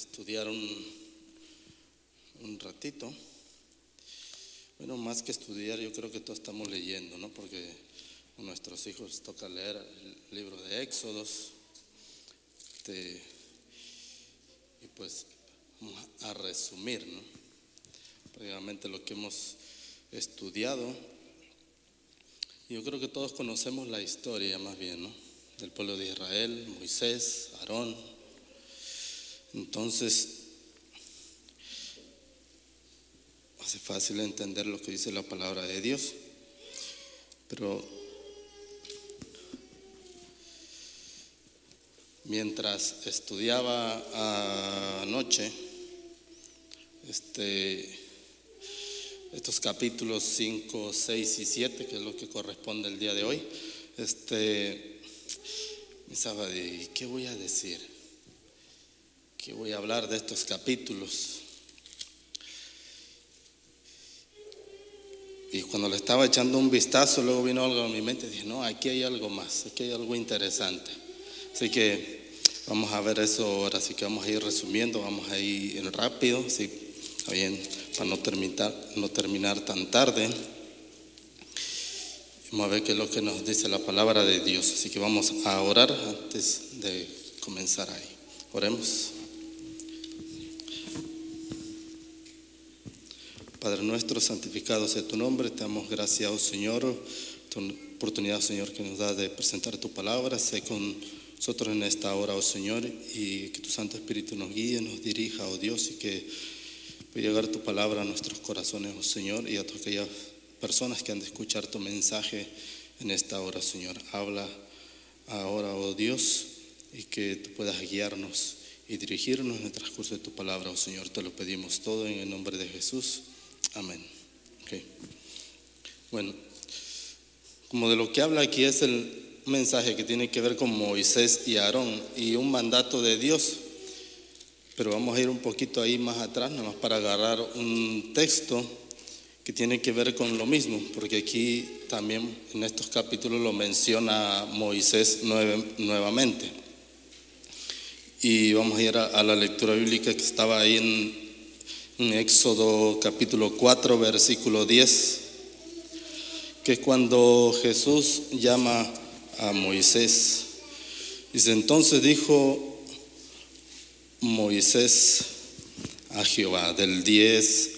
estudiar un, un ratito. Bueno, más que estudiar, yo creo que todos estamos leyendo, ¿no? Porque a nuestros hijos toca leer el libro de Éxodos. Este, y pues vamos a resumir, ¿no? Prácticamente lo que hemos estudiado. Yo creo que todos conocemos la historia más bien, ¿no? Del pueblo de Israel, Moisés, Aarón. Entonces, hace fácil entender lo que dice la palabra de Dios. Pero mientras estudiaba anoche, este, estos capítulos 5, 6 y 7, que es lo que corresponde el día de hoy, este, pensaba de, ¿qué voy a decir? ¿Qué voy a hablar de estos capítulos? Y cuando le estaba echando un vistazo, luego vino algo a mi mente dije, no, aquí hay algo más, aquí hay algo interesante. Así que vamos a ver eso ahora, así que vamos a ir resumiendo, vamos a ir rápido, sí, bien, para no terminar, no terminar tan tarde. Vamos a ver qué es lo que nos dice la palabra de Dios. Así que vamos a orar antes de comenzar ahí. Oremos. Padre nuestro, santificado sea tu nombre. Te damos gracias, oh Señor, tu oportunidad, Señor, que nos da de presentar tu palabra. Sé con nosotros en esta hora, oh Señor, y que tu Santo Espíritu nos guíe, nos dirija, oh Dios, y que pueda llegar tu palabra a nuestros corazones, oh Señor, y a todas aquellas personas que han de escuchar tu mensaje en esta hora, Señor. Habla ahora, oh Dios, y que tú puedas guiarnos y dirigirnos en el transcurso de tu palabra, oh Señor. Te lo pedimos todo en el nombre de Jesús. Amén. Bueno, como de lo que habla aquí es el mensaje que tiene que ver con Moisés y Aarón y un mandato de Dios. Pero vamos a ir un poquito ahí más atrás, nada más para agarrar un texto que tiene que ver con lo mismo, porque aquí también en estos capítulos lo menciona Moisés nuevamente. Y vamos a ir a la lectura bíblica que estaba ahí en Éxodo capítulo 4, versículo 10, que cuando Jesús llama a Moisés. Dice, entonces dijo Moisés a Jehová, del 10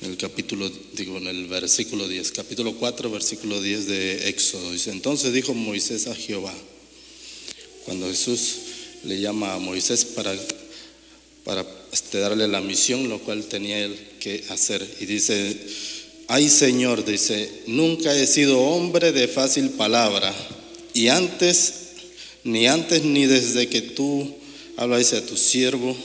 en el capítulo, digo, en el versículo 10, capítulo 4, versículo 10 de Éxodo. Dice, entonces dijo Moisés a Jehová, cuando Jesús le llama a Moisés para, para este, darle la misión, lo cual tenía él que hacer. Y dice, ay Señor, dice, nunca he sido hombre de fácil palabra. Y antes, ni antes ni desde que tú hablas a tu siervo,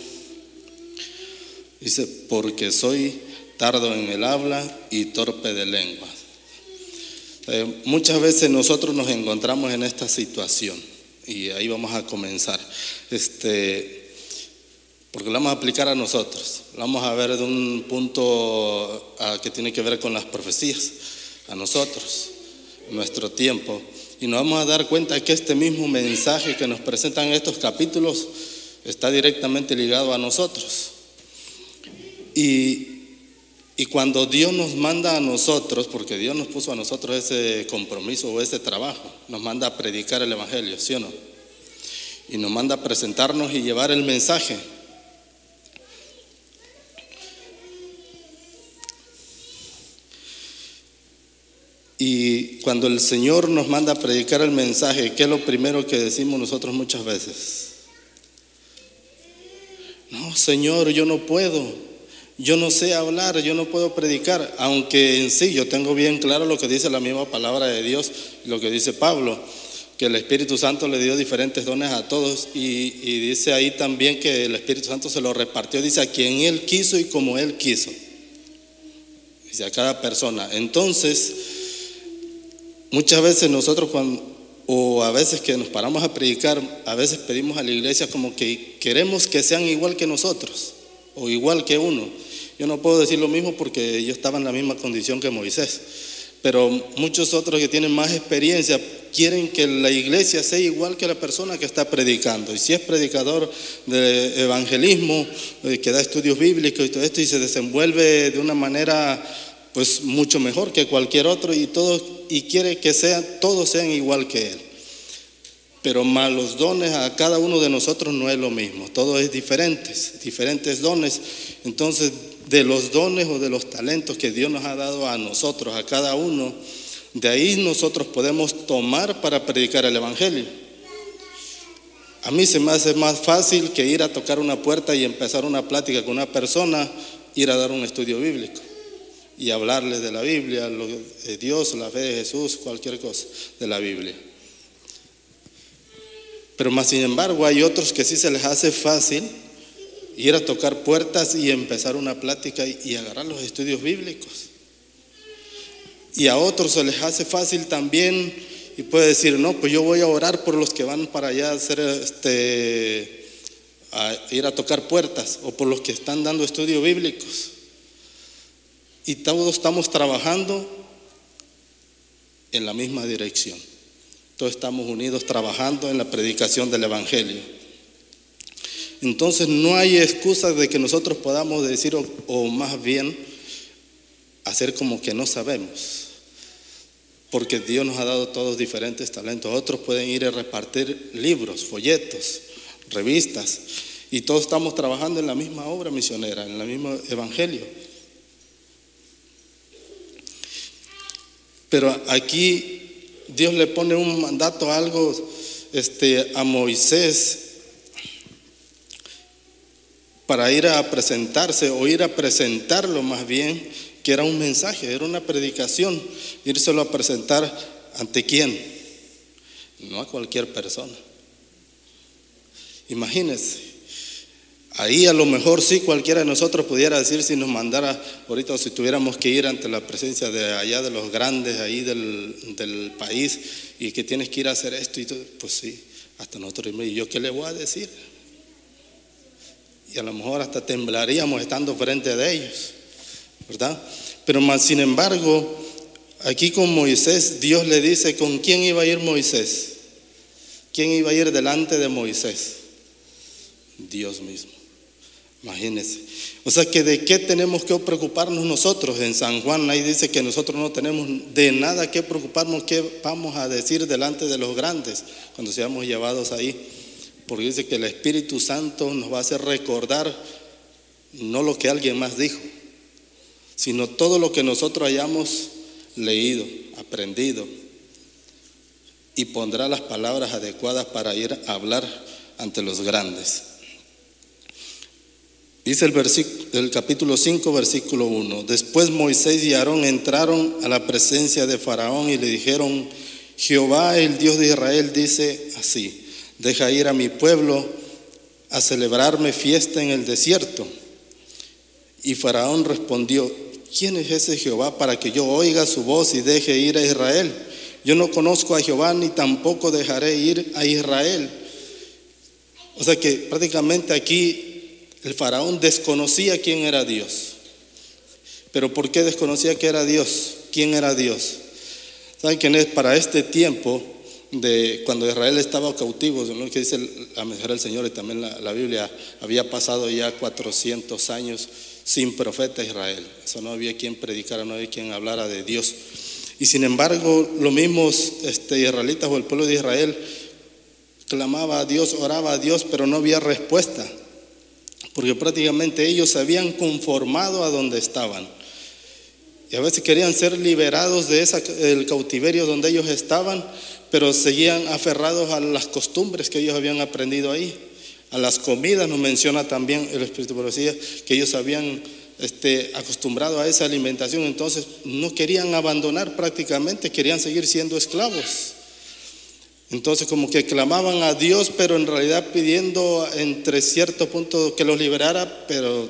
dice, porque soy tardo en el habla y torpe de lengua. Eh, muchas veces nosotros nos encontramos en esta situación y ahí vamos a comenzar. Este, porque lo vamos a aplicar a nosotros. Lo vamos a ver de un punto que tiene que ver con las profecías, a nosotros, nuestro tiempo. Y nos vamos a dar cuenta que este mismo mensaje que nos presentan estos capítulos está directamente ligado a nosotros. Y y cuando Dios nos manda a nosotros, porque Dios nos puso a nosotros ese compromiso o ese trabajo, nos manda a predicar el Evangelio, ¿sí o no? Y nos manda a presentarnos y llevar el mensaje. Y cuando el Señor nos manda a predicar el mensaje, ¿qué es lo primero que decimos nosotros muchas veces? No, Señor, yo no puedo. Yo no sé hablar, yo no puedo predicar, aunque en sí yo tengo bien claro lo que dice la misma palabra de Dios, lo que dice Pablo, que el Espíritu Santo le dio diferentes dones a todos y, dice ahí también que el Espíritu Santo se lo repartió, dice a quien Él quiso y como Él quiso, dice a cada persona. Entonces, muchas veces nosotros cuando, o a veces que nos paramos a predicar, a veces pedimos a la iglesia como que queremos que sean igual que nosotros o igual que uno. Yo no puedo decir lo mismo porque yo estaba en la misma condición que Moisés, pero muchos otros que tienen más experiencia quieren que la iglesia sea igual que la persona que está predicando. Y si es predicador de evangelismo, eh, que da estudios bíblicos y todo esto, y se desenvuelve de una manera pues mucho mejor que cualquier otro y todo y quiere que sean todos sean igual que él. Pero más los dones a cada uno de nosotros no es lo mismo, todo es diferentes, diferentes dones. Entonces, de los dones o de los talentos que Dios nos ha dado a nosotros, a cada uno, de ahí nosotros podemos tomar para predicar el Evangelio. A mí se me hace más fácil que ir a tocar una puerta y empezar una plática con una persona, ir a dar un estudio bíblico y hablarles de la Biblia, de Dios, la fe de Jesús, cualquier cosa de la Biblia. Pero más sin embargo hay otros que sí se les hace fácil ir a tocar puertas y empezar una plática y, agarrar los estudios bíblicos. Y a otros se les hace fácil también y puede decir, no, pues yo voy a orar por los que van para allá a hacer este a ir a tocar puertas o por los que están dando estudios bíblicos. Y todos estamos trabajando en la misma dirección. Todos estamos unidos trabajando en la predicación del Evangelio. Entonces no hay excusa de que nosotros podamos decir, o, más bien hacer como que no sabemos. Porque Dios nos ha dado todos diferentes talentos. Otros pueden ir a repartir libros, folletos, revistas. Y todos estamos trabajando en la misma obra misionera, en el mismo evangelio. Pero aquí Dios le pone un mandato, algo este, a Moisés para ir a presentarse o ir a presentarlo más bien, que era un mensaje, era una predicación, írselo a presentar ante quién, no a cualquier persona. Imagínense, ahí a lo mejor sí cualquiera de nosotros pudiera decir si nos mandara ahorita o si tuviéramos que ir ante la presencia de allá de los grandes ahí del, del país y que tienes que ir a hacer esto y todo, pues sí, hasta nosotros, ¿y yo qué le voy a decir? Y a lo mejor hasta temblaríamos estando frente de ellos, ¿verdad? Pero más sin embargo, aquí con Moisés, Dios le dice con quién iba a ir Moisés. ¿Quién iba a ir delante de Moisés? Dios mismo. Imagínense. O sea que de qué tenemos que preocuparnos nosotros. En San Juan ahí dice que nosotros no tenemos de nada que preocuparnos, qué vamos a decir delante de los grandes cuando seamos llevados ahí porque dice que el Espíritu Santo nos va a hacer recordar no lo que alguien más dijo, sino todo lo que nosotros hayamos leído, aprendido, y pondrá las palabras adecuadas para ir a hablar ante los grandes. Dice el, el capítulo 5, versículo 1. Después Moisés y Aarón entraron a la presencia de Faraón y le dijeron, Jehová, el Dios de Israel, dice así deja ir a mi pueblo a celebrarme fiesta en el desierto. Y Faraón respondió, ¿quién es ese Jehová para que yo oiga su voz y deje ir a Israel? Yo no conozco a Jehová ni tampoco dejaré ir a Israel. O sea que prácticamente aquí el faraón desconocía quién era Dios. Pero ¿por qué desconocía que era Dios? ¿Quién era Dios? ¿Saben quién es? Para este tiempo de cuando Israel estaba cautivo, lo que dice la mejor el Señor y también la, Biblia, había pasado ya 400 años sin profeta Israel. Eso no había quien predicara, no había quien hablara de Dios. Y sin embargo, los mismos este, israelitas o el pueblo de Israel clamaba a Dios, oraba a Dios, pero no había respuesta, porque prácticamente ellos se habían conformado a donde estaban. Y a veces querían ser liberados de cautiverio donde ellos estaban, pero seguían aferrados a las costumbres que ellos habían aprendido ahí. A las comidas nos menciona también el Espíritu Profecía que ellos habían este, acostumbrado a esa alimentación, entonces no querían abandonar prácticamente, querían seguir siendo esclavos. Entonces como que clamaban a Dios, pero en realidad pidiendo entre cierto punto que los liberara, pero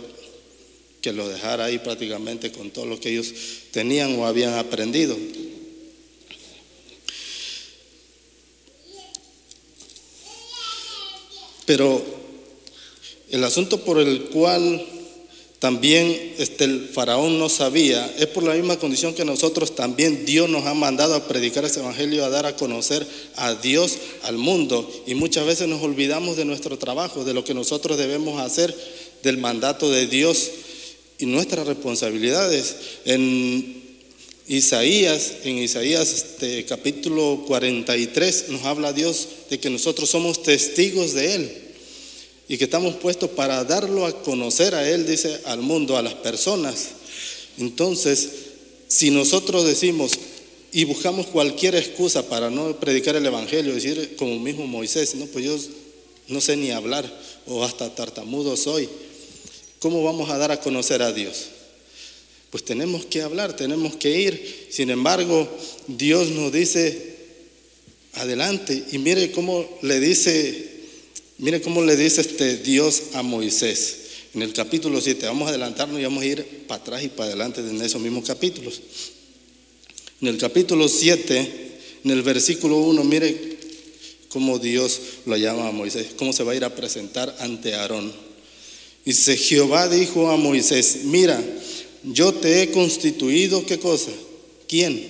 que los dejara ahí prácticamente con todo lo que ellos tenían o habían aprendido. Pero el asunto por el cual también este, el faraón no sabía, es por la misma condición que nosotros también Dios nos ha mandado a predicar ese evangelio, a dar a conocer a Dios, al mundo. Y muchas veces nos olvidamos de nuestro trabajo, de lo que nosotros debemos hacer, del mandato de Dios y nuestras responsabilidades. En Isaías, en Isaías este, capítulo 43, nos habla Dios de que nosotros somos testigos de Él y que estamos puestos para darlo a conocer a Él, dice, al mundo, a las personas. Entonces, si nosotros decimos y buscamos cualquier excusa para no predicar el Evangelio, decir como mismo Moisés, no, pues yo no sé ni hablar o hasta tartamudo soy, ¿cómo vamos a dar a conocer a Dios? Pues tenemos que hablar, tenemos que ir. Sin embargo, Dios nos dice, adelante, y mire cómo le dice Mire cómo le dice este Dios a Moisés en el capítulo 7. Vamos a adelantarnos y vamos a ir para atrás y para adelante en esos mismos capítulos. En el capítulo 7, en el versículo 1, mire cómo Dios lo llama a Moisés, cómo se va a ir a presentar ante Aarón. Dice, Jehová dijo a Moisés, mira, yo te he constituido, ¿qué cosa? ¿Quién?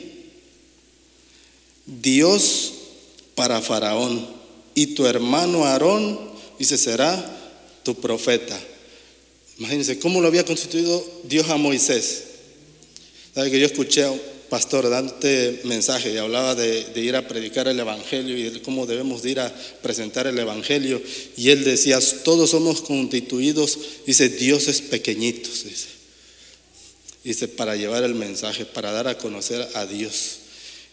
Dios para Faraón y tu hermano Aarón, dice, será tu profeta. Imagínense cómo lo había constituido Dios a Moisés. ¿Sabe que yo escuché a un pastor dante mensaje y hablaba de, ir a predicar el Evangelio y cómo debemos ir a presentar el Evangelio? Y él decía, todos somos constituidos, dice, dioses pequeñitos, dice. Dice, para llevar el mensaje, para dar a conocer a Dios.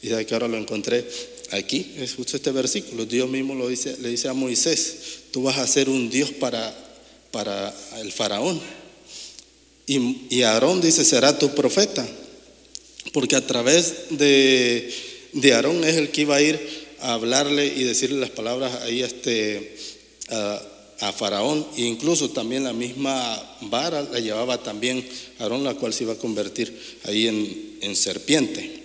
Y de que ahora lo encontré aquí, es justo este versículo. Dios mismo lo dice, le dice a Moisés, tú vas a ser un Dios para, para el faraón. Y, y Aarón dice, será tu profeta. Porque a través de, de, Aarón es el que iba a ir a hablarle y decirle las palabras ahí este, a, a Faraón. E incluso también la misma vara la llevaba también Aarón, la cual se iba a convertir ahí en, en serpiente.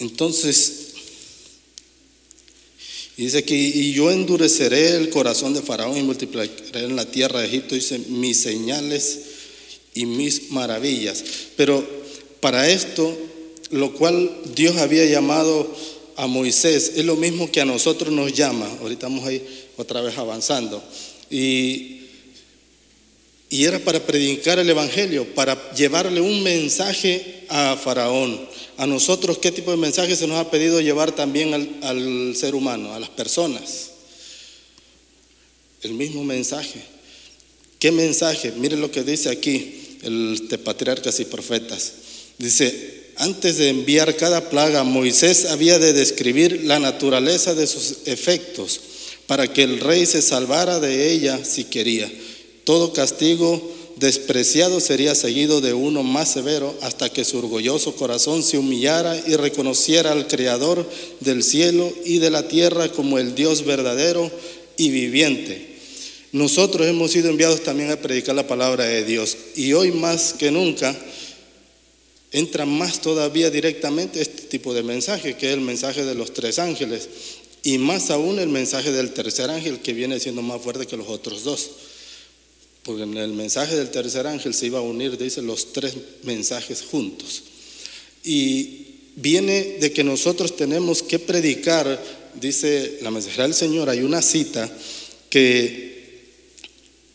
Entonces, dice que y yo endureceré el corazón de Faraón y multiplicaré en la tierra de Egipto, dice, mis señales y mis maravillas. Pero para esto, lo cual Dios había llamado a Moisés, es lo mismo que a nosotros nos llama. Ahorita vamos a ir otra vez avanzando. Y y era para predicar el Evangelio, para llevarle un mensaje a Faraón. A nosotros, ¿qué tipo de mensaje se nos ha pedido llevar también al, ser humano, a las personas? El mismo mensaje. ¿Qué mensaje? Miren lo que dice aquí el de patriarcas y profetas. Dice, antes de enviar cada plaga, Moisés había de describir la naturaleza de sus efectos para que el rey se salvara de ella si quería. Todo castigo despreciado sería seguido de uno más severo hasta que su orgulloso corazón se humillara y reconociera al Creador del cielo y de la tierra como el Dios verdadero y viviente. Nosotros hemos sido enviados también a predicar la palabra de Dios y hoy más que nunca entra más todavía directamente este tipo de mensaje, que es el mensaje de los tres ángeles, y más aún el mensaje del tercer ángel que viene siendo más fuerte que los otros dos porque en el mensaje del tercer ángel se iba a unir, dice, los tres mensajes juntos. Y viene de que nosotros tenemos que predicar, dice la mensajera del Señor, hay una cita que,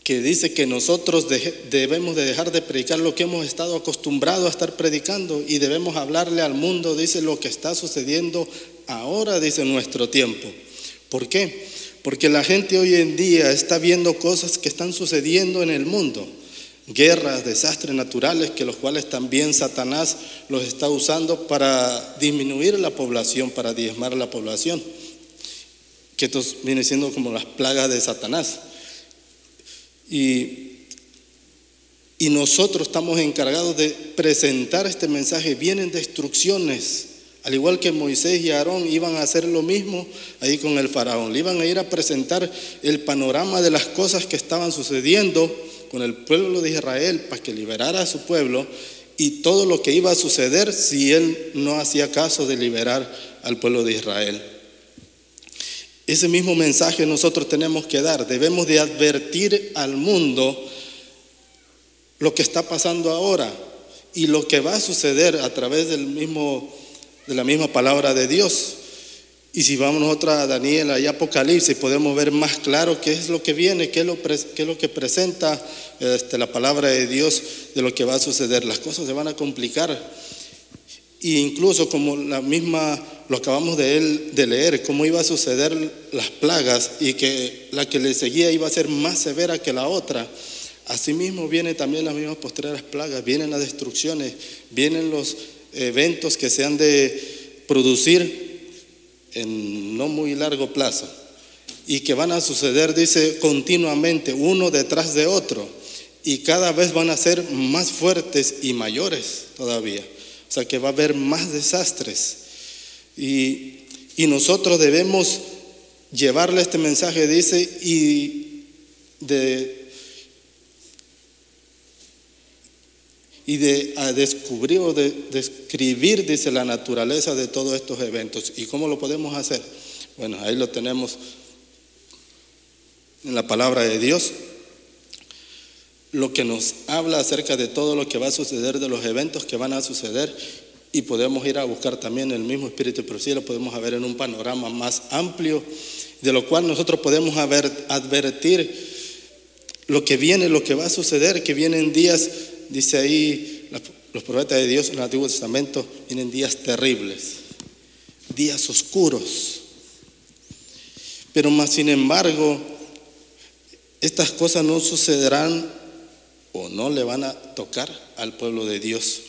que dice que nosotros debemos de dejar de predicar lo que hemos estado acostumbrados a estar predicando y debemos hablarle al mundo, dice, lo que está sucediendo ahora, dice, nuestro tiempo. ¿Por qué? Porque la gente hoy en día está viendo cosas que están sucediendo en el mundo. Guerras, desastres naturales, que los cuales también Satanás los está usando para disminuir la población, para diezmar la población. Que esto viene siendo como las plagas de Satanás. Y, y nosotros estamos encargados de presentar este mensaje. Vienen destrucciones al igual que Moisés y Aarón iban a hacer lo mismo ahí con el faraón. Le iban a ir a presentar el panorama de las cosas que estaban sucediendo con el pueblo de Israel para que liberara a su pueblo y todo lo que iba a suceder si él no hacía caso de liberar al pueblo de Israel. Ese mismo mensaje nosotros tenemos que dar. Debemos de advertir al mundo lo que está pasando ahora y lo que va a suceder a través del mismo, de la misma palabra de Dios. Y si vamos nosotros a Daniel y Apocalipsis, podemos ver más claro qué es lo que viene, qué es lo, qué es lo que presenta este, la palabra de Dios de lo que va a suceder. Las cosas se van a complicar. E incluso como la misma, lo acabamos de leer, cómo iba a suceder las plagas y que la que le seguía iba a ser más severa que la otra. Asimismo vienen también las mismas postreras plagas, vienen las destrucciones, vienen los eventos que se han de producir en no muy largo plazo y que van a suceder, dice, continuamente, uno detrás de otro, y cada vez van a ser más fuertes y mayores todavía. O sea que va a haber más desastres. Y, y nosotros debemos llevarle este mensaje, dice, y de y de descubrir o de describir, dice, la naturaleza de todos estos eventos. ¿Y cómo lo podemos hacer? Bueno, ahí lo tenemos en la palabra de Dios, lo que nos habla acerca de todo lo que va a suceder, de los eventos que van a suceder, y podemos ir a buscar también el mismo Espíritu, pero sí lo podemos ver en un panorama más amplio, de lo cual nosotros podemos advertir lo que viene, lo que va a suceder, que vienen días dice ahí, los profetas de Dios en el Antiguo Testamento, vienen días terribles, días oscuros. Pero más sin embargo, estas cosas no sucederán o no le van a tocar al pueblo de Dios.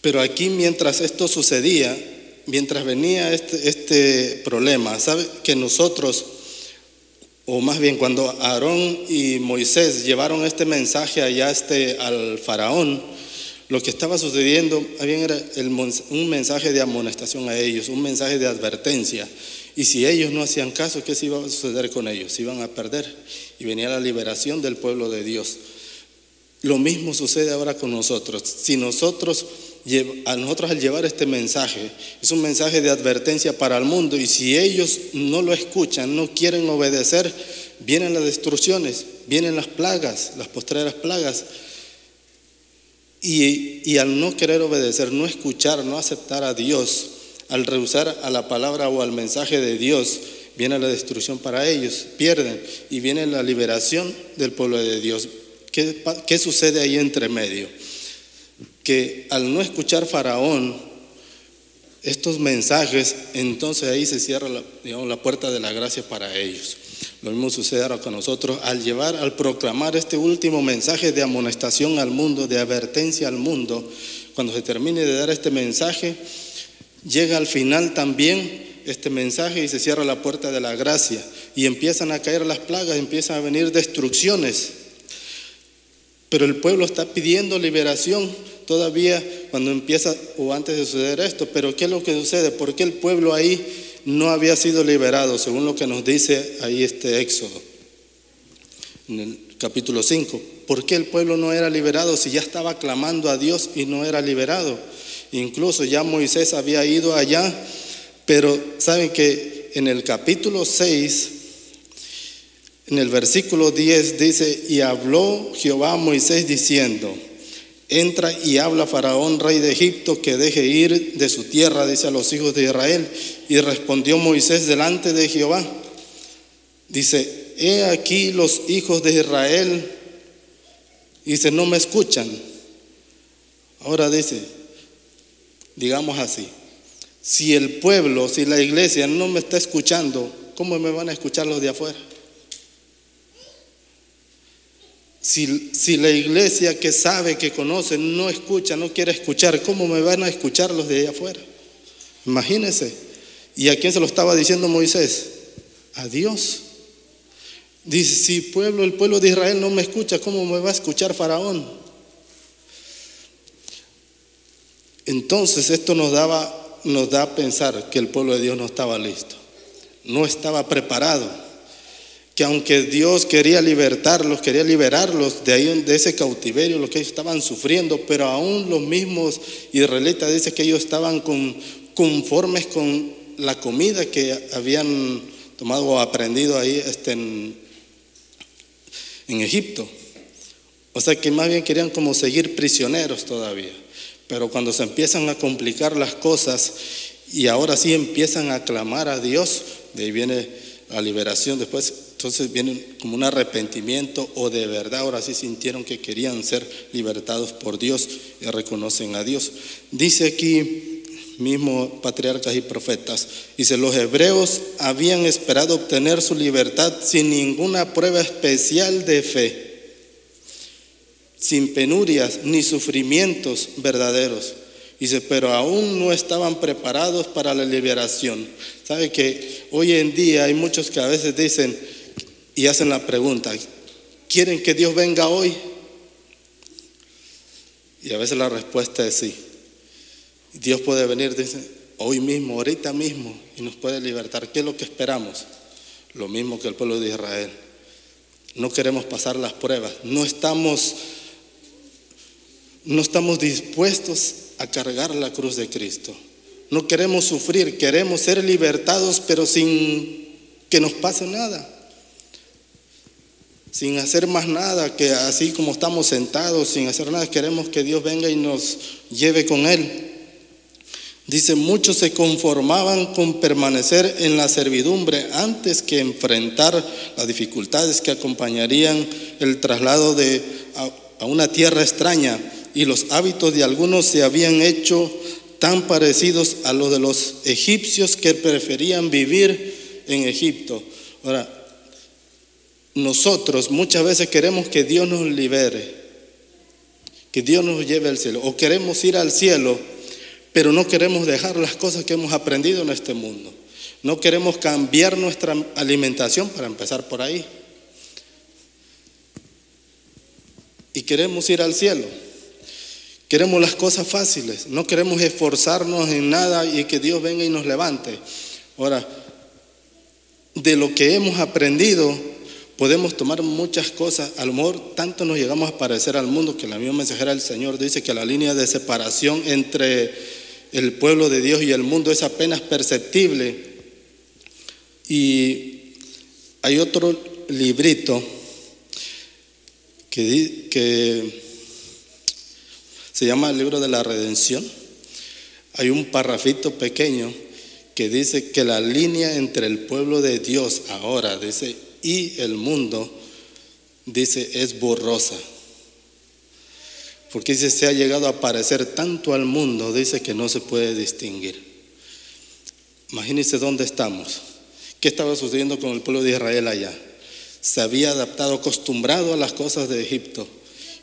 Pero aquí mientras esto sucedía, mientras venía este, este problema, ¿sabe? Que nosotros, o más bien cuando Aarón y Moisés llevaron este mensaje allá este, al faraón, lo que estaba sucediendo bien era un mensaje de amonestación a ellos, un mensaje de advertencia. Y si ellos no hacían caso, ¿qué se iba a suceder con ellos? Se iban a perder y venía la liberación del pueblo de Dios. Lo mismo sucede ahora con nosotros. Si nosotros a nosotros al llevar este mensaje, es un mensaje de advertencia para el mundo y si ellos no lo escuchan, no quieren obedecer, vienen las destrucciones, vienen las plagas, las postreras plagas. Y, y al no querer obedecer, no escuchar, no aceptar a Dios, al rehusar a la palabra o al mensaje de Dios, viene la destrucción para ellos, pierden y viene la liberación del pueblo de Dios. ¿Qué, qué sucede ahí entre medio? Que al no escuchar Faraón estos mensajes, entonces ahí se cierra la, digamos, la puerta de la gracia para ellos. Lo mismo sucede ahora con nosotros al llevar, al proclamar este último mensaje de amonestación al mundo, de advertencia al mundo. Cuando se termine de dar este mensaje, llega al final también este mensaje y se cierra la puerta de la gracia y empiezan a caer las plagas, empiezan a venir destrucciones. Pero el pueblo está pidiendo liberación todavía cuando empieza o antes de suceder esto, pero ¿qué es lo que sucede? ¿Por qué el pueblo ahí no había sido liberado, según lo que nos dice ahí este Éxodo, en el capítulo 5? ¿Por qué el pueblo no era liberado si ya estaba clamando a Dios y no era liberado? Incluso ya Moisés había ido allá, pero saben que en el capítulo 6, en el versículo 10 dice, y habló Jehová a Moisés diciendo, Entra y habla Faraón, rey de Egipto, que deje ir de su tierra, dice a los hijos de Israel. Y respondió Moisés delante de Jehová. Dice, he aquí los hijos de Israel. Dice, no me escuchan. Ahora dice, digamos así, si el pueblo, si la iglesia no me está escuchando, ¿cómo me van a escuchar los de afuera? Si, la iglesia que sabe, que conoce, no escucha, no quiere escuchar, ¿cómo me van a escuchar los de allá afuera? Imagínense. ¿Y a quién se lo estaba diciendo Moisés? A Dios. Dice, si pueblo, el pueblo de Israel no me escucha, ¿cómo me va a escuchar Faraón? Entonces esto nos daba, nos da a pensar que el pueblo de Dios no estaba listo, no estaba preparado que aunque Dios quería libertarlos, quería liberarlos de ahí de ese cautiverio, lo que ellos estaban sufriendo, pero aún los mismos israelitas dicen que ellos estaban conformes con la comida que habían tomado o aprendido ahí este, en, en Egipto. O sea que más bien querían como seguir prisioneros todavía. Pero cuando se empiezan a complicar las cosas y ahora sí empiezan a clamar a Dios, de ahí viene la liberación después. Entonces viene como un arrepentimiento o de verdad ahora sí sintieron que querían ser libertados por Dios y reconocen a Dios. Dice aquí mismo patriarcas y profetas, dice, los hebreos habían esperado obtener su libertad sin ninguna prueba especial de fe sin penurias ni sufrimientos verdaderos. Dice, pero aún no estaban preparados para la liberación. ¿Sabe que hoy en día hay muchos que a veces dicen y hacen la pregunta, ¿quieren que Dios venga hoy? Y a veces la respuesta es sí. Dios puede venir, hoy mismo, ahorita mismo, y nos puede libertar. ¿Qué es lo que esperamos? Lo mismo que el pueblo de Israel. No queremos pasar las pruebas. No estamos no estamos dispuestos a cargar la cruz de Cristo. No queremos sufrir, queremos ser libertados, pero sin que nos pase nada. Sin hacer más nada, que así como estamos sentados, sin hacer nada, queremos que Dios venga y nos lleve con Él. Dice, muchos se conformaban con permanecer en la servidumbre antes que enfrentar las dificultades que acompañarían el traslado de, a, a una tierra extraña y los hábitos de algunos se habían hecho tan parecidos a los de los egipcios que preferían vivir en Egipto. Ahora, nosotros muchas veces queremos que Dios nos libere, que Dios nos lleve al cielo, o queremos ir al cielo, pero no queremos dejar las cosas que hemos aprendido en este mundo. No queremos cambiar nuestra alimentación para empezar por ahí. Y queremos ir al cielo. Queremos las cosas fáciles, no queremos esforzarnos en nada y que Dios venga y nos levante. Ahora, de lo que hemos aprendido, podemos tomar muchas cosas. A lo mejor tanto nos llegamos a parecer al mundo que la misma mensajera del Señor dice que la línea de separación entre el pueblo de Dios y el mundo es apenas perceptible. Y hay otro librito que, que se llama el libro de la redención. Hay un parrafito pequeño que dice que la línea entre el pueblo de Dios ahora, dice, y el mundo, dice, es borrosa. Porque dice, se ha llegado a parecer tanto al mundo, dice que no se puede distinguir. Imagínense dónde estamos. ¿Qué estaba sucediendo con el pueblo de Israel allá? Se había adaptado, acostumbrado a las cosas de Egipto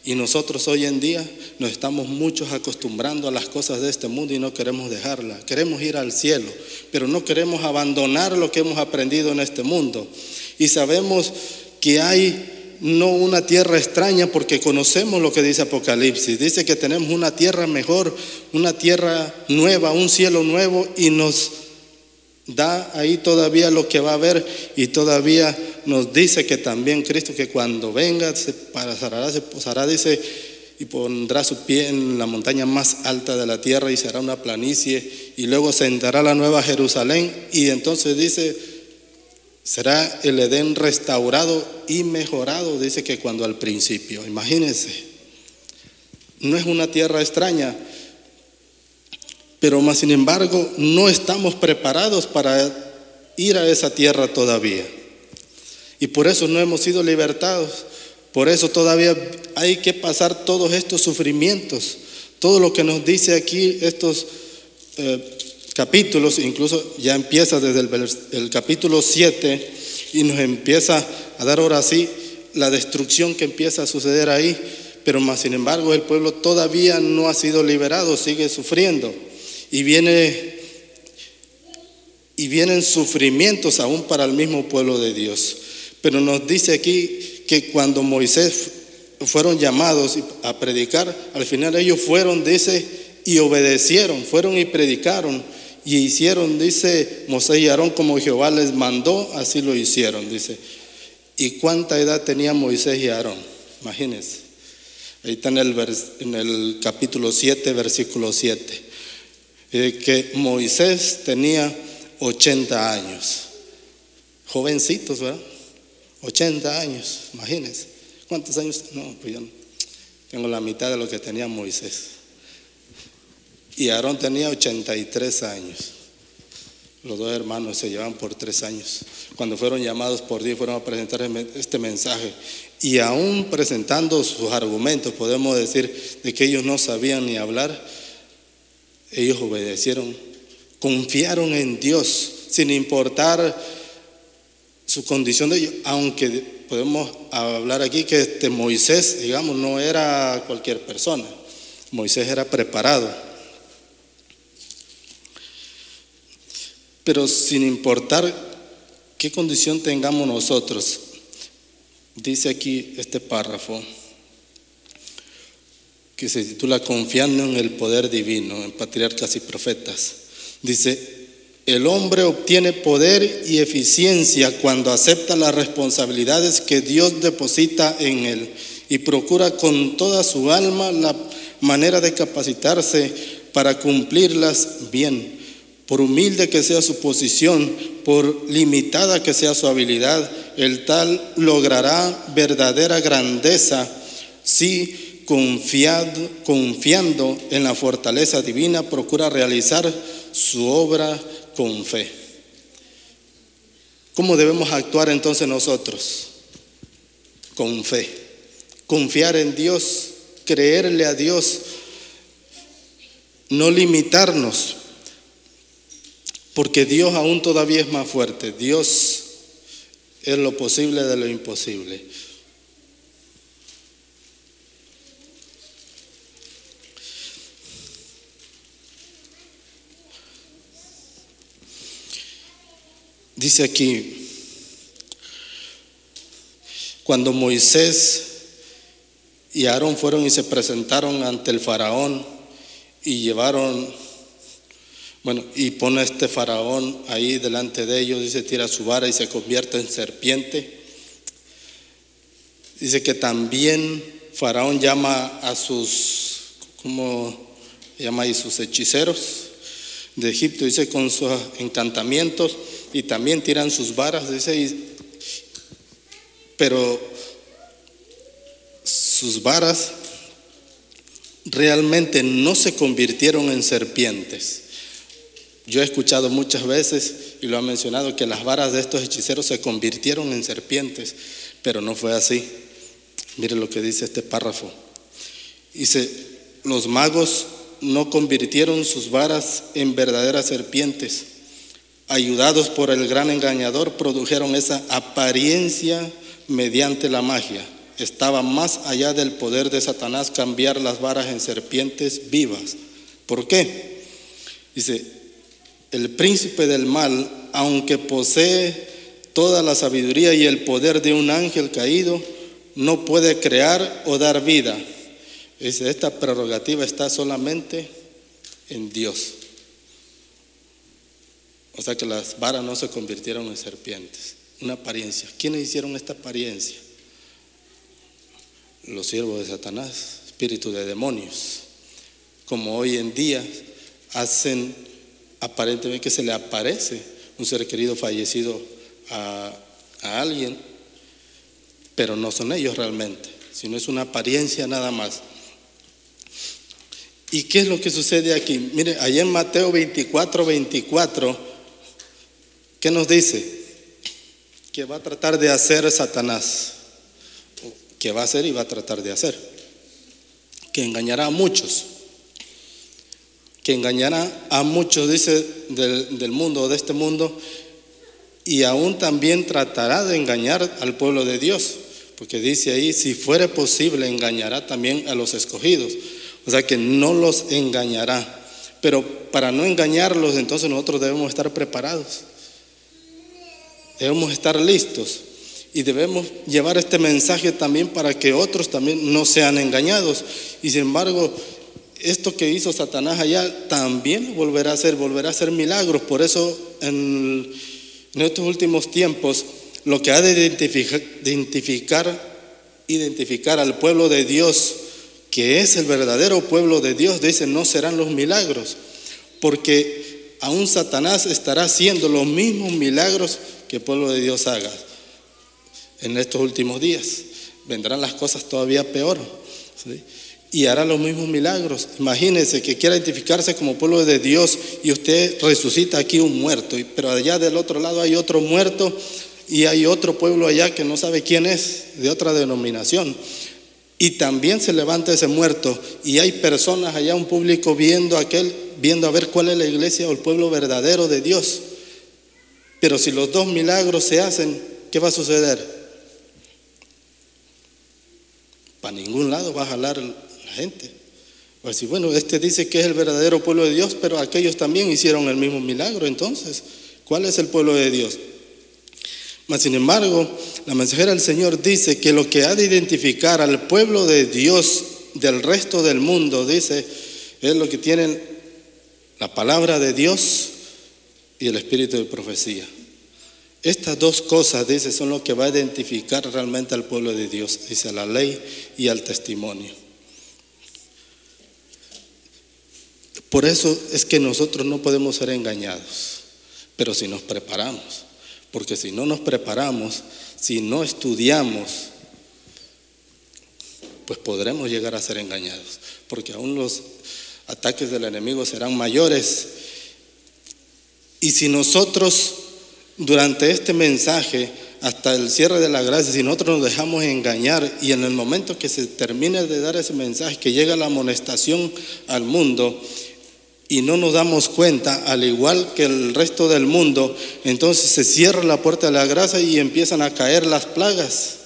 y nosotros hoy en día nos estamos muchos acostumbrando a las cosas de este mundo y no queremos dejarlas. Queremos ir al cielo, pero no queremos abandonar lo que hemos aprendido en este mundo. Y sabemos que hay no una tierra extraña porque conocemos lo que dice Apocalipsis. Dice que tenemos una tierra mejor, una tierra nueva, un cielo nuevo y nos da ahí todavía lo que va a haber y todavía nos dice que también Cristo que cuando venga se parará, se posará, dice, y pondrá su pie en la montaña más alta de la tierra y será una planicie y luego sentará la nueva Jerusalén y entonces dice, será el Edén restaurado y mejorado, dice que cuando al principio, imagínense, no es una tierra extraña, pero más sin embargo no estamos preparados para ir a esa tierra todavía. Y por eso no hemos sido libertados. Por eso todavía hay que pasar todos estos sufrimientos. Todo lo que nos dice aquí estos eh, capítulos, incluso ya empieza desde el, el capítulo 7 y nos empieza a dar ahora sí la destrucción que empieza a suceder ahí. Pero más sin embargo el pueblo todavía no ha sido liberado, sigue sufriendo. Y viene y vienen sufrimientos aún para el mismo pueblo de Dios. Pero nos dice aquí que cuando Moisés fueron llamados a predicar, al final ellos fueron, dice, y obedecieron, fueron y predicaron y hicieron, dice Moisés y Aarón como Jehová les mandó, así lo hicieron, dice. ¿Y cuánta edad tenía Moisés y Aarón? Imagínense. Ahí está en el, en el capítulo 7, versículo 7. Eh, que Moisés tenía 80 años jovencitos, ¿verdad? 80 años, imagínense. ¿Cuántos años? No, pues yo no. tengo la mitad de lo que tenía Moisés. Y Aarón tenía 83 años. Los dos hermanos se llevan por tres años. Cuando fueron llamados por Dios, fueron a presentar este mensaje. Y aún presentando sus argumentos, podemos decir de que ellos no sabían ni hablar, ellos obedecieron, confiaron en Dios, sin importar su condición de ellos, aunque podemos hablar aquí que este Moisés, digamos, no era cualquier persona, Moisés era preparado. Pero sin importar qué condición tengamos nosotros, dice aquí este párrafo que se titula Confiando en el poder divino, en patriarcas y profetas. Dice, el hombre obtiene poder y eficiencia cuando acepta las responsabilidades que Dios deposita en él y procura con toda su alma la manera de capacitarse para cumplirlas bien. Por humilde que sea su posición, por limitada que sea su habilidad, el tal logrará verdadera grandeza si confiando en la fortaleza divina procura realizar su obra con fe. ¿Cómo debemos actuar entonces nosotros? Con fe. Confiar en Dios, creerle a Dios, no limitarnos, porque Dios aún todavía es más fuerte. Dios es lo posible de lo imposible. Dice aquí, cuando Moisés y Aarón fueron y se presentaron ante el faraón y llevaron bueno, y pone a este faraón ahí delante de ellos, dice, tira su vara y se convierte en serpiente. Dice que también faraón llama a sus, ¿cómo llama ahí? Sus hechiceros de Egipto, dice, con sus encantamientos y también tiran sus varas, dice, pero sus varas realmente no se convirtieron en serpientes yo he escuchado muchas veces, y lo ha mencionado, que las varas de estos hechiceros se convirtieron en serpientes, pero no fue así. Mire lo que dice este párrafo. Dice, los magos no convirtieron sus varas en verdaderas serpientes. Ayudados por el gran engañador, produjeron esa apariencia mediante la magia. Estaba más allá del poder de Satanás cambiar las varas en serpientes vivas. ¿Por qué? Dice, el príncipe del mal, aunque posee toda la sabiduría y el poder de un ángel caído, no puede crear o dar vida. Esta prerrogativa está solamente en Dios. O sea que las varas no se convirtieron en serpientes. Una apariencia. ¿Quiénes hicieron esta apariencia? Los siervos de Satanás, espíritus de demonios. Como hoy en día hacen aparentemente que se le aparece un ser querido fallecido a, alguien, pero no son ellos realmente, sino es una apariencia nada más. ¿Y qué es lo que sucede aquí? Mire, allá en Mateo 24, 24, ¿qué nos dice? Que va a tratar de hacer Satanás. Que va a hacer y va a tratar de hacer. Que engañará a muchos que engañará a muchos, dice, del, del mundo, de este mundo, y aún también tratará de engañar al pueblo de Dios, porque dice ahí, si fuere posible, engañará también a los escogidos, o sea que no los engañará, pero para no engañarlos, entonces nosotros debemos estar preparados, debemos estar listos. Y debemos llevar este mensaje también para que otros también no sean engañados. Y sin embargo, esto que hizo Satanás allá también volverá a hacer, volverá a hacer milagros. Por eso en, estos últimos tiempos lo que ha de identificar, identificar, identificar al pueblo de Dios, que es el verdadero pueblo de Dios, dice, no serán los milagros, porque aún Satanás estará haciendo los mismos milagros que el pueblo de Dios haga en estos últimos días. Vendrán las cosas todavía peor. Y hará los mismos milagros. Imagínense que quiera identificarse como pueblo de Dios y usted resucita aquí un muerto, pero allá del otro lado hay otro muerto y hay otro pueblo allá que no sabe quién es, de otra denominación. Y también se levanta ese muerto y hay personas allá, un público viendo aquel, viendo a ver cuál es la iglesia o el pueblo verdadero de Dios. Pero si los dos milagros se hacen, ¿qué va a suceder? Para ningún lado va a jalar la gente. A decir, bueno, este dice que es el verdadero pueblo de Dios, pero aquellos también hicieron el mismo milagro. Entonces, ¿cuál es el pueblo de Dios? Mas, sin embargo, la mensajera del Señor dice que lo que ha de identificar al pueblo de Dios del resto del mundo, dice, es lo que tienen la palabra de Dios y el espíritu de profecía. Estas dos cosas, dice, son lo que va a identificar realmente al pueblo de Dios, dice, la ley y al testimonio. Por eso es que nosotros no podemos ser engañados, pero si nos preparamos, porque si no nos preparamos, si no estudiamos, pues podremos llegar a ser engañados, porque aún los ataques del enemigo serán mayores. Y si nosotros durante este mensaje, hasta el cierre de la gracia, si nosotros nos dejamos engañar y en el momento que se termine de dar ese mensaje, que llega la amonestación al mundo, y no nos damos cuenta, al igual que el resto del mundo, entonces se cierra la puerta de la gracia y empiezan a caer las plagas,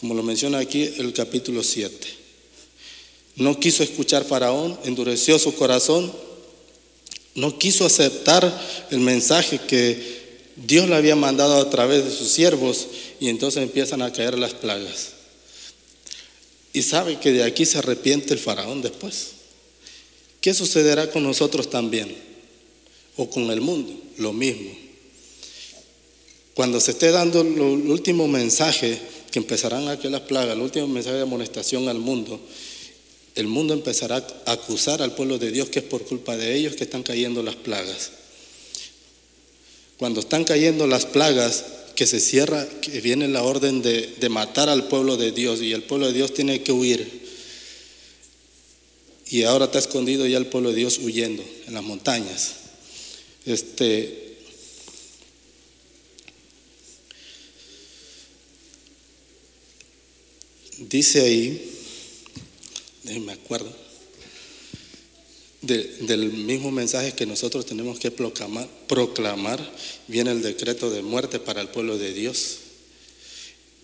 como lo menciona aquí el capítulo 7. No quiso escuchar Faraón, endureció su corazón, no quiso aceptar el mensaje que Dios le había mandado a través de sus siervos y entonces empiezan a caer las plagas. Y sabe que de aquí se arrepiente el faraón después. ¿Qué sucederá con nosotros también? O con el mundo, lo mismo. Cuando se esté dando el último mensaje, que empezarán aquellas plagas, el último mensaje de amonestación al mundo, el mundo empezará a acusar al pueblo de Dios que es por culpa de ellos que están cayendo las plagas. Cuando están cayendo las plagas, que se cierra, que viene la orden de, de matar al pueblo de Dios y el pueblo de Dios tiene que huir. Y ahora está escondido ya el pueblo de Dios huyendo en las montañas. Este, dice ahí, me acuerdo, del mismo mensaje que nosotros tenemos que proclamar, proclamar, viene el decreto de muerte para el pueblo de Dios.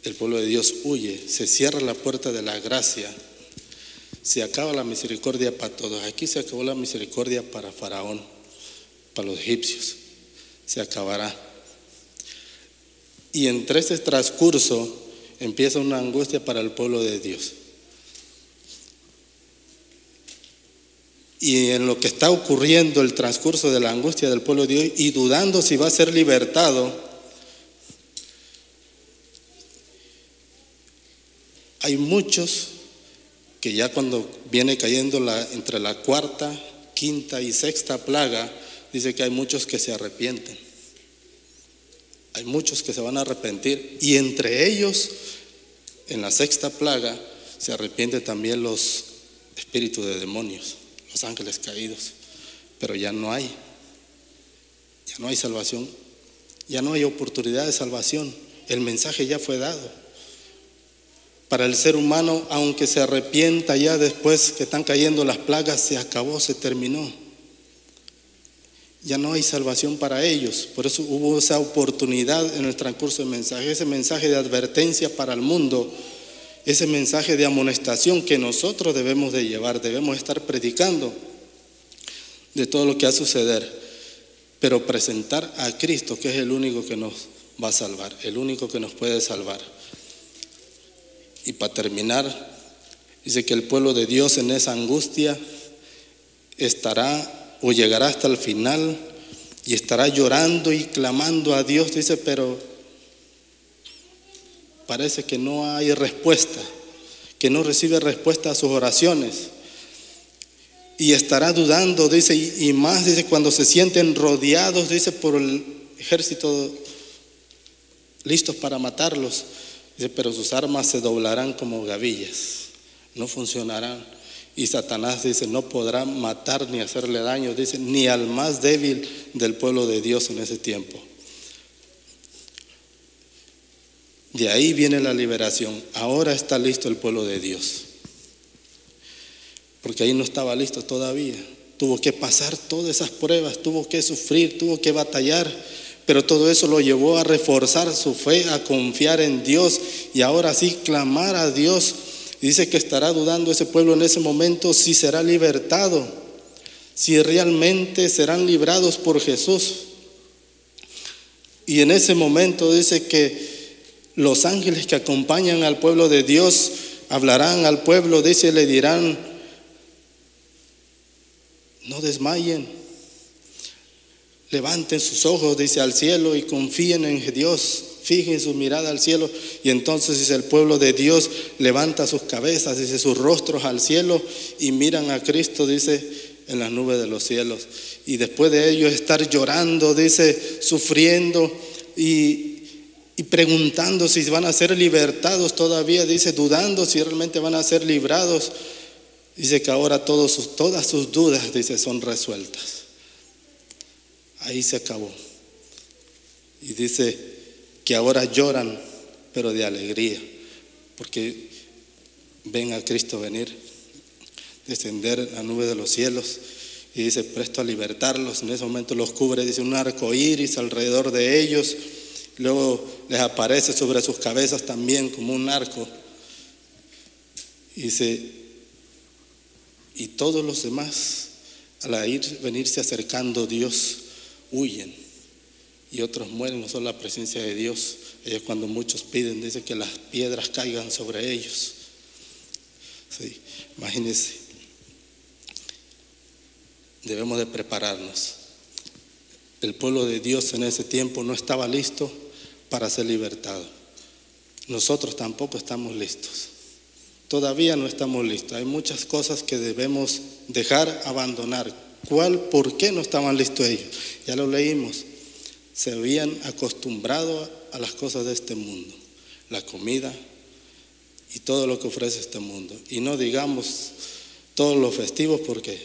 El pueblo de Dios huye, se cierra la puerta de la gracia se acaba la misericordia para todos. Aquí se acabó la misericordia para Faraón, para los egipcios. Se acabará. Y entre ese transcurso empieza una angustia para el pueblo de Dios. Y en lo que está ocurriendo el transcurso de la angustia del pueblo de Dios y dudando si va a ser libertado, hay muchos que ya cuando viene cayendo la, entre la cuarta, quinta y sexta plaga, dice que hay muchos que se arrepienten. Hay muchos que se van a arrepentir y entre ellos, en la sexta plaga, se arrepienten también los espíritus de demonios, los ángeles caídos. Pero ya no hay, ya no hay salvación, ya no hay oportunidad de salvación. El mensaje ya fue dado. Para el ser humano, aunque se arrepienta ya después que están cayendo las plagas, se acabó, se terminó. Ya no hay salvación para ellos. Por eso hubo esa oportunidad en el transcurso del mensaje, ese mensaje de advertencia para el mundo, ese mensaje de amonestación que nosotros debemos de llevar, debemos estar predicando de todo lo que va a suceder, pero presentar a Cristo, que es el único que nos va a salvar, el único que nos puede salvar. Y para terminar, dice que el pueblo de Dios en esa angustia estará o llegará hasta el final y estará llorando y clamando a Dios, dice, pero parece que no hay respuesta, que no recibe respuesta a sus oraciones. Y estará dudando, dice, y más, dice, cuando se sienten rodeados, dice, por ejército listos para matarlos. Dice, pero sus armas se doblarán como gavillas, no funcionarán. Y Satanás dice, no podrá matar ni hacerle daño, dice, ni al más débil del pueblo de Dios en ese tiempo. De ahí viene la liberación. Ahora está listo el pueblo de Dios. Porque ahí no estaba listo todavía. Tuvo que pasar todas esas pruebas, tuvo que sufrir, tuvo que batallar pero todo eso lo llevó a reforzar su fe, a confiar en Dios y ahora sí clamar a Dios. Dice que estará dudando ese pueblo en ese momento si será libertado, si realmente serán librados por Jesús. Y en ese momento dice que los ángeles que acompañan al pueblo de Dios hablarán al pueblo, dice, le dirán, no desmayen, Levanten sus ojos, dice, al cielo y confíen en Dios. Fijen su mirada al cielo. Y entonces dice el pueblo de Dios levanta sus cabezas, dice sus rostros al cielo y miran a Cristo, dice, en las nubes de los cielos. Y después de ellos estar llorando, dice, sufriendo y, preguntando si van a ser libertados todavía, dice, dudando si realmente van a ser librados. Dice que ahora todas sus dudas, dice, son resueltas ahí se acabó. Y dice que ahora lloran, pero de alegría, porque ven a Cristo venir, descender la nube de los cielos, y dice, presto a libertarlos. En ese momento los cubre, dice, un arco iris alrededor de ellos. Luego les aparece sobre sus cabezas también como un arco. Y dice, y todos los demás, al ir, venirse acercando Dios, huyen y otros mueren, no son la presencia de Dios. Ellos cuando muchos piden, dicen que las piedras caigan sobre ellos. Sí, imagínense, debemos de prepararnos. El pueblo de Dios en ese tiempo no estaba listo para ser libertado. Nosotros tampoco estamos listos. Todavía no estamos listos. Hay muchas cosas que debemos dejar, abandonar, ¿Cuál, por qué no estaban listos ellos? Ya lo leímos. Se habían acostumbrado a las cosas de este mundo, la comida y todo lo que ofrece este mundo. Y no digamos todos los festivos porque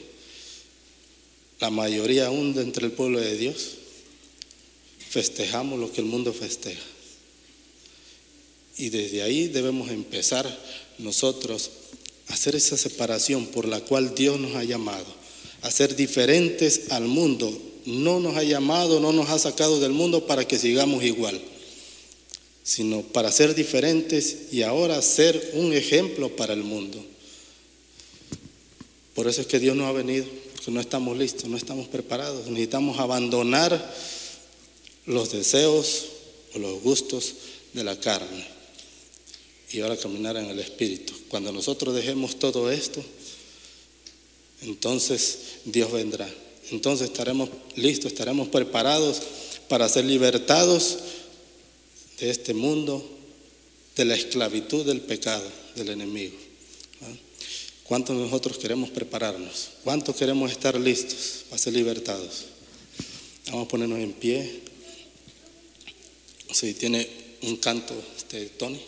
la mayoría aún de entre el pueblo de Dios festejamos lo que el mundo festeja. Y desde ahí debemos empezar nosotros a hacer esa separación por la cual Dios nos ha llamado a ser diferentes al mundo. No nos ha llamado, no nos ha sacado del mundo para que sigamos igual, sino para ser diferentes y ahora ser un ejemplo para el mundo. Por eso es que Dios no ha venido, porque no estamos listos, no estamos preparados. Necesitamos abandonar los deseos o los gustos de la carne y ahora caminar en el Espíritu. Cuando nosotros dejemos todo esto, entonces Dios vendrá. Entonces estaremos listos, estaremos preparados para ser libertados de este mundo, de la esclavitud del pecado, del enemigo. ¿Cuántos nosotros queremos prepararnos? ¿Cuántos queremos estar listos para ser libertados? Vamos a ponernos en pie. Si tiene un canto, este, Tony.